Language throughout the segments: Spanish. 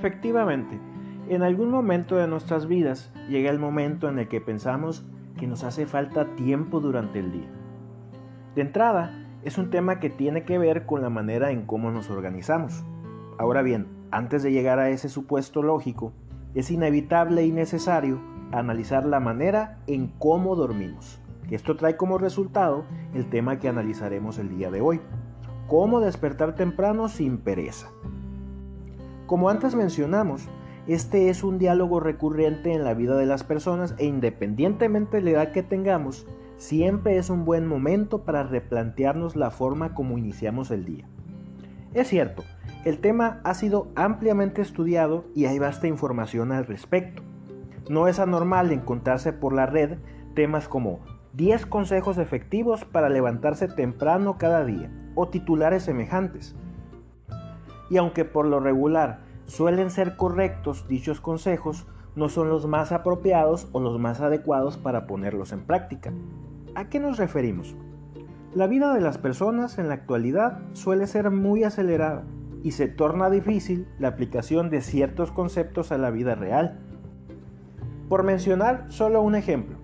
Efectivamente, en algún momento de nuestras vidas llega el momento en el que pensamos que nos hace falta tiempo durante el día. De entrada, es un tema que tiene que ver con la manera en cómo nos organizamos. Ahora bien, antes de llegar a ese supuesto lógico, es inevitable y necesario analizar la manera en cómo dormimos. Esto trae como resultado el tema que analizaremos el día de hoy. Cómo despertar temprano sin pereza. Como antes mencionamos, este es un diálogo recurrente en la vida de las personas e independientemente de la edad que tengamos, siempre es un buen momento para replantearnos la forma como iniciamos el día. Es cierto, el tema ha sido ampliamente estudiado y hay vasta información al respecto. No es anormal encontrarse por la red temas como 10 consejos efectivos para levantarse temprano cada día o titulares semejantes. Y aunque por lo regular suelen ser correctos dichos consejos, no son los más apropiados o los más adecuados para ponerlos en práctica. ¿A qué nos referimos? La vida de las personas en la actualidad suele ser muy acelerada y se torna difícil la aplicación de ciertos conceptos a la vida real. Por mencionar solo un ejemplo,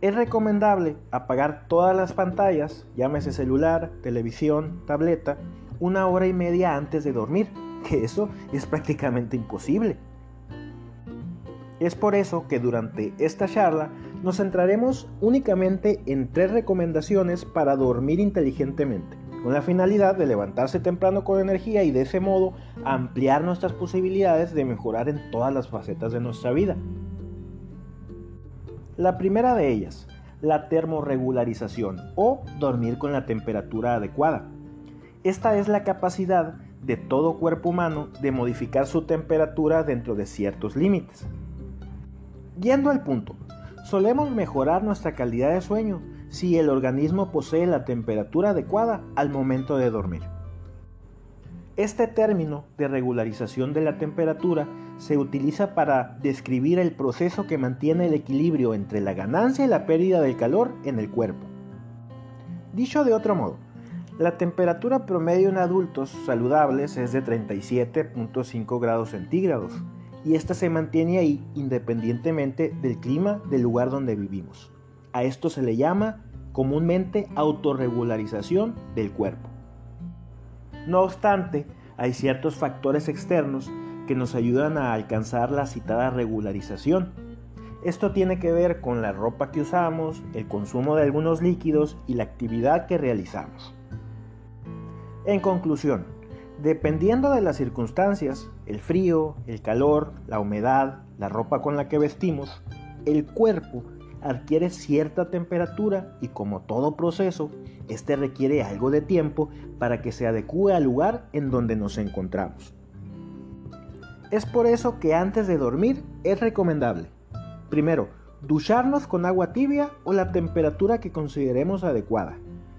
es recomendable apagar todas las pantallas, llámese celular, televisión, tableta, una hora y media antes de dormir, que eso es prácticamente imposible. Es por eso que durante esta charla nos centraremos únicamente en tres recomendaciones para dormir inteligentemente con la finalidad de levantarse temprano con energía y de ese modo ampliar nuestras posibilidades de mejorar en todas las facetas de nuestra vida. La primera de ellas, la termorregularización o dormir con la temperatura adecuada. Esta es la capacidad de todo cuerpo humano de modificar su temperatura dentro de ciertos límites. Yendo al punto, solemos mejorar nuestra calidad de sueño si el organismo posee la temperatura adecuada al momento de dormir. Este término de regularización de la temperatura se utiliza para describir el proceso que mantiene el equilibrio entre la ganancia y la pérdida del calor en el cuerpo. Dicho de otro modo, la temperatura promedio en adultos saludables es de 37.5 grados centígrados y esta se mantiene ahí independientemente del clima del lugar donde vivimos. A esto se le llama comúnmente autorregularización del cuerpo. No obstante, hay ciertos factores externos que nos ayudan a alcanzar la citada regularización. Esto tiene que ver con la ropa que usamos, el consumo de algunos líquidos y la actividad que realizamos. En conclusión, dependiendo de las circunstancias, el frío, el calor, la humedad, la ropa con la que vestimos, el cuerpo adquiere cierta temperatura y como todo proceso, este requiere algo de tiempo para que se adecue al lugar en donde nos encontramos. Es por eso que antes de dormir es recomendable, primero, ducharnos con agua tibia o la temperatura que consideremos adecuada.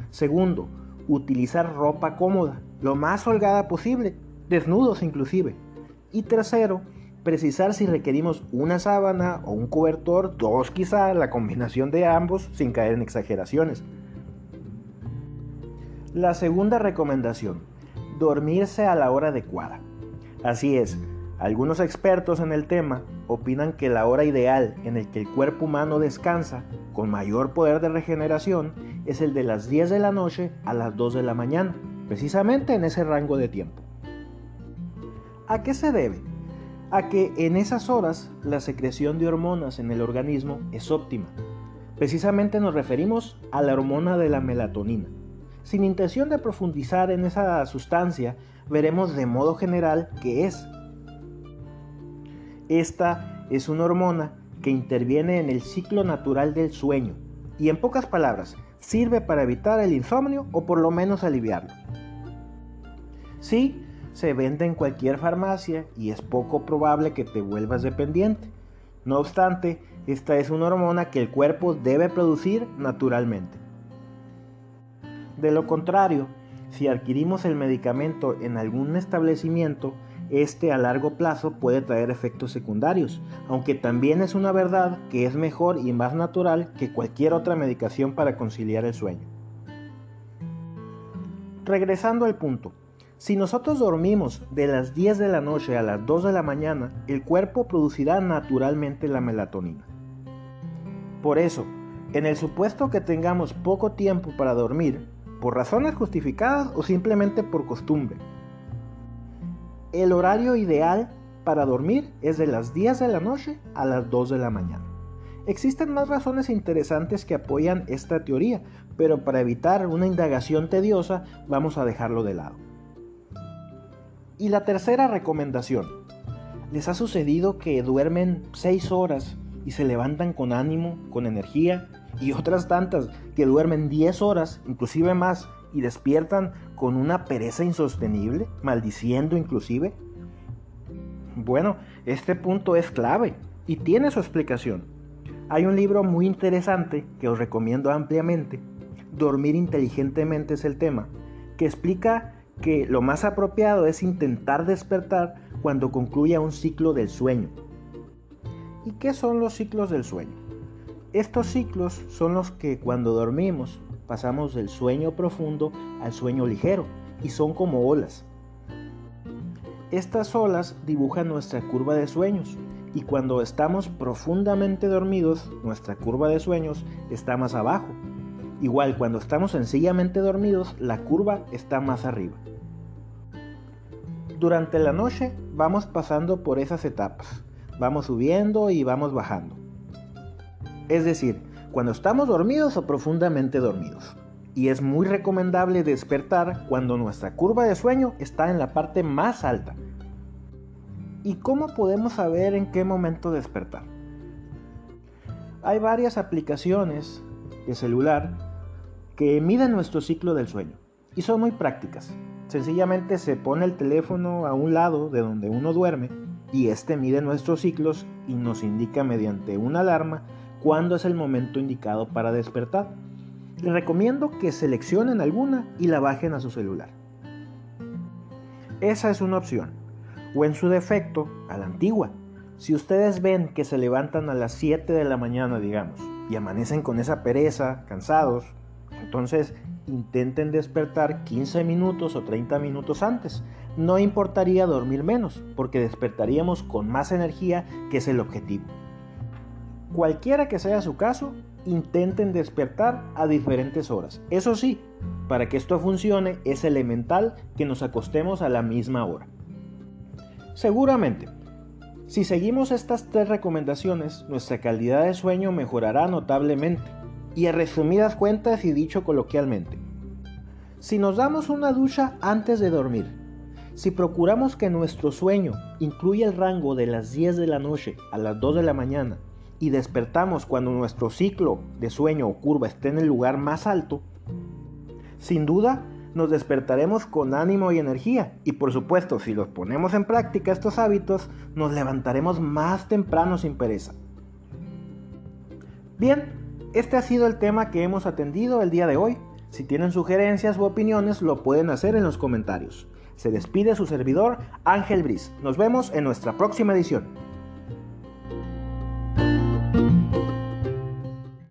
Segundo, utilizar ropa cómoda, lo más holgada posible, desnudos inclusive. Y tercero, precisar si requerimos una sábana o un cobertor, dos quizá, la combinación de ambos sin caer en exageraciones. La segunda recomendación, dormirse a la hora adecuada. Así es, algunos expertos en el tema opinan que la hora ideal en el que el cuerpo humano descansa con mayor poder de regeneración es el de las 10 de la noche a las 2 de la mañana, precisamente en ese rango de tiempo. ¿A qué se debe? a que en esas horas la secreción de hormonas en el organismo es óptima. Precisamente nos referimos a la hormona de la melatonina. Sin intención de profundizar en esa sustancia, veremos de modo general qué es. Esta es una hormona que interviene en el ciclo natural del sueño y en pocas palabras sirve para evitar el insomnio o por lo menos aliviarlo. Sí, se vende en cualquier farmacia y es poco probable que te vuelvas dependiente. No obstante, esta es una hormona que el cuerpo debe producir naturalmente. De lo contrario, si adquirimos el medicamento en algún establecimiento, este a largo plazo puede traer efectos secundarios, aunque también es una verdad que es mejor y más natural que cualquier otra medicación para conciliar el sueño. Regresando al punto, Si nosotros dormimos de las 10 de la noche a las 2 de la mañana, el cuerpo producirá naturalmente la melatonina. Por eso, en el supuesto que tengamos poco tiempo para dormir, por razones justificadas o simplemente por costumbre, el horario ideal para dormir es de las 10 de la noche a las 2 de la mañana. Existen más razones interesantes que apoyan esta teoría, pero para evitar una indagación tediosa vamos a dejarlo de lado. Y la tercera recomendación. ¿Les ha sucedido que duermen 6 horas y se levantan con ánimo, con energía? Y otras tantas que duermen 10 horas, inclusive más, y despiertan con una pereza insostenible, maldiciendo inclusive. Bueno, este punto es clave y tiene su explicación. Hay un libro muy interesante que os recomiendo ampliamente, Dormir inteligentemente es el tema, que explica que lo más apropiado es intentar despertar cuando concluya un ciclo del sueño. ¿Y qué son los ciclos del sueño? Estos ciclos son los que cuando dormimos pasamos del sueño profundo al sueño ligero y son como olas. Estas olas dibujan nuestra curva de sueños y cuando estamos profundamente dormidos, nuestra curva de sueños está más abajo. Igual cuando estamos sencillamente dormidos, la curva está más arriba. Durante la noche vamos pasando por esas etapas. Vamos subiendo y vamos bajando. Es decir, cuando estamos dormidos o profundamente dormidos. Y es muy recomendable despertar cuando nuestra curva de sueño está en la parte más alta, ¿Y cómo podemos saber en qué momento despertar? Hay varias aplicaciones de celular que miden nuestro ciclo del sueño y son muy prácticas. Sencillamente se pone el teléfono a un lado de donde uno duerme y este mide nuestros ciclos y nos indica mediante una alarma cuándo es el momento indicado para despertar. Les recomiendo que seleccionen alguna y la bajen a su celular. Esa es una opción o en su defecto a la antigua. Si ustedes ven que se levantan a las 7 de la mañana, digamos, y amanecen con esa pereza, cansados, entonces intenten despertar 15 minutos o 30 minutos antes. No importaría dormir menos, porque despertaríamos con más energía, que es el objetivo. Cualquiera que sea su caso, intenten despertar a diferentes horas. Eso sí, para que esto funcione es elemental que nos acostemos a la misma hora. Seguramente, si seguimos estas tres recomendaciones, nuestra calidad de sueño mejorará notablemente. Y a resumidas cuentas y dicho coloquialmente, si nos damos una ducha antes de dormir, si procuramos que nuestro sueño incluya el rango de las 10 de la noche a las 2 de la mañana y despertamos cuando nuestro ciclo de sueño o curva esté en el lugar más alto, sin duda nos despertaremos con ánimo y energía. Y por supuesto, si los ponemos en práctica estos hábitos, nos levantaremos más temprano sin pereza. Bien, este ha sido el tema que hemos atendido el día de hoy. Si tienen sugerencias u opiniones, lo pueden hacer en los comentarios. Se despide su servidor Ángel Briz. Nos vemos en nuestra próxima edición.